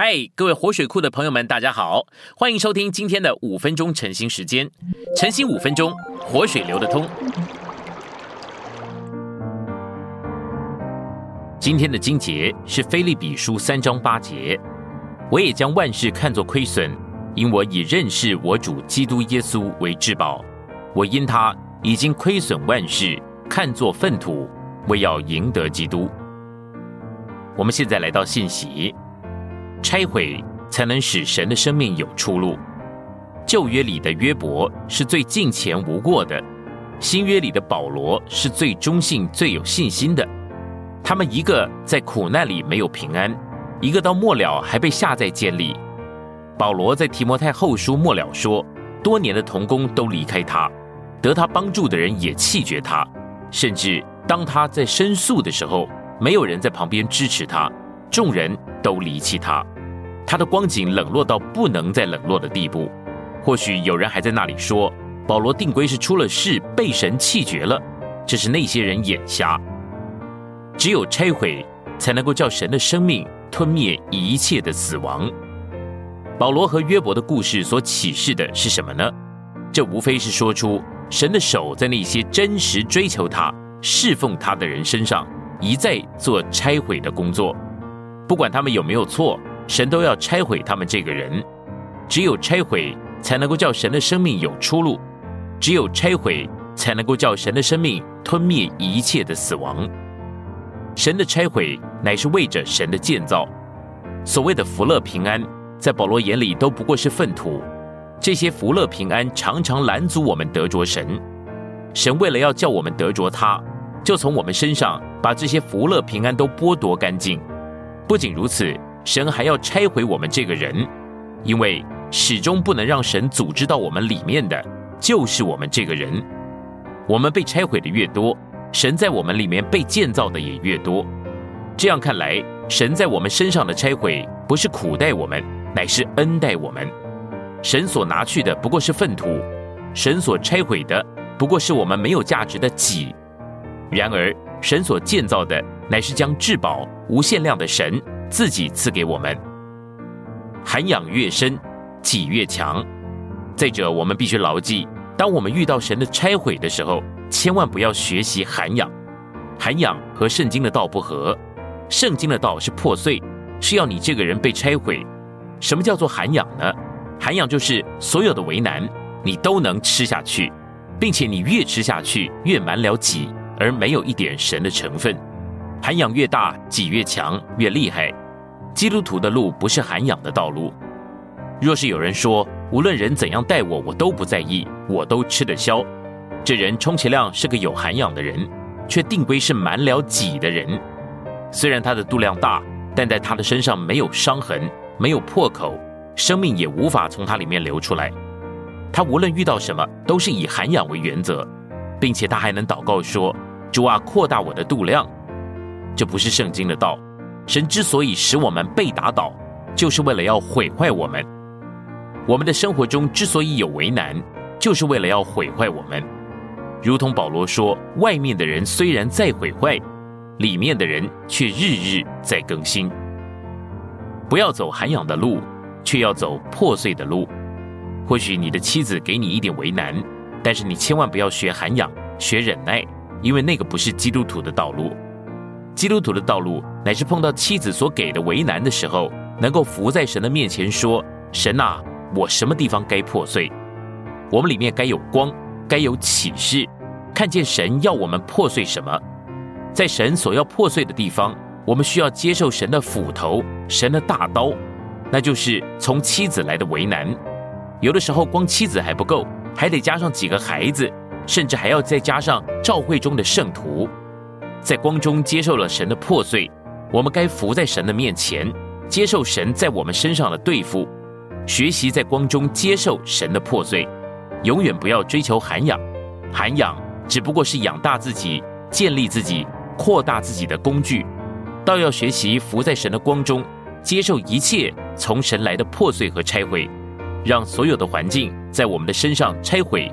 嗨，各位活水库的朋友们，大家好，欢迎收听今天的五分钟晨兴时间。晨兴五分钟，活水流得通。今天的经节是菲利比书三章八节。我也将万事看作亏损，因我以认识我主基督耶稣为至宝。我因他已经亏损万事，看作粪土，为要赢得基督。我们现在来到信息。拆毁才能使神的生命有出路。旧约里的约伯是最近前无过的，新约里的保罗是最忠信、最有信心的。他们一个在苦难里没有平安，一个到末了还被下在监里。保罗在提摩太后书末了说，多年的同工都离开他，得他帮助的人也弃绝他，甚至当他在申诉的时候，没有人在旁边支持他。众人都离弃他，他的光景冷落到不能再冷落的地步。或许有人还在那里说，保罗定规是出了事，被神弃绝了。这是那些人眼瞎。只有拆毁，才能够叫神的生命吞灭一切的死亡。保罗和约伯的故事所启示的是什么呢？这无非是说出神的手在那些真实追求他、侍奉他的人身上，一再做拆毁的工作。不管他们有没有错，神都要拆毁他们这个人。只有拆毁，才能够叫神的生命有出路；只有拆毁，才能够叫神的生命吞灭一切的死亡。神的拆毁乃是为着神的建造。所谓的福乐平安，在保罗眼里都不过是粪土。这些福乐平安常常拦阻我们得着神。神为了要叫我们得着他，就从我们身上把这些福乐平安都剥夺干净。不仅如此，神还要拆毁我们这个人，因为始终不能让神组织到我们里面的，就是我们这个人。我们被拆毁的越多，神在我们里面被建造的也越多。这样看来，神在我们身上的拆毁，不是苦待我们，乃是恩待我们。神所拿去的不过是粪土，神所拆毁的不过是我们没有价值的己。然而，神所建造的，乃是将至宝无限量的神自己赐给我们。涵养越深，己越强。再者，我们必须牢记，当我们遇到神的拆毁的时候，千万不要学习涵养。涵养和圣经的道不合。圣经的道是破碎，是要你这个人被拆毁。什么叫做涵养呢？涵养就是所有的为难，你都能吃下去，并且你越吃下去，越满了己。而没有一点神的成分，涵养越大，己越强，越厉害。基督徒的路不是涵养的道路。若是有人说，无论人怎样待我，我都不在意，我都吃得消，这人充其量是个有涵养的人，却定规是满了己的人。虽然他的度量大，但在他的身上没有伤痕，没有破口，生命也无法从他里面流出来。他无论遇到什么，都是以涵养为原则，并且他还能祷告说。主啊，扩大我的度量，这不是圣经的道。神之所以使我们被打倒，就是为了要毁坏我们。我们的生活中之所以有为难，就是为了要毁坏我们。如同保罗说：“外面的人虽然在毁坏，里面的人却日日在更新。”不要走涵养的路，却要走破碎的路。或许你的妻子给你一点为难，但是你千万不要学涵养，学忍耐。因为那个不是基督徒的道路，基督徒的道路乃是碰到妻子所给的为难的时候，能够伏在神的面前说：“神啊，我什么地方该破碎？我们里面该有光，该有启示，看见神要我们破碎什么？在神所要破碎的地方，我们需要接受神的斧头，神的大刀，那就是从妻子来的为难。有的时候光妻子还不够，还得加上几个孩子。”甚至还要再加上教会中的圣徒，在光中接受了神的破碎，我们该伏在神的面前，接受神在我们身上的对付，学习在光中接受神的破碎，永远不要追求涵养，涵养只不过是养大自己、建立自己、扩大自己的工具，倒要学习伏在神的光中，接受一切从神来的破碎和拆毁，让所有的环境在我们的身上拆毁。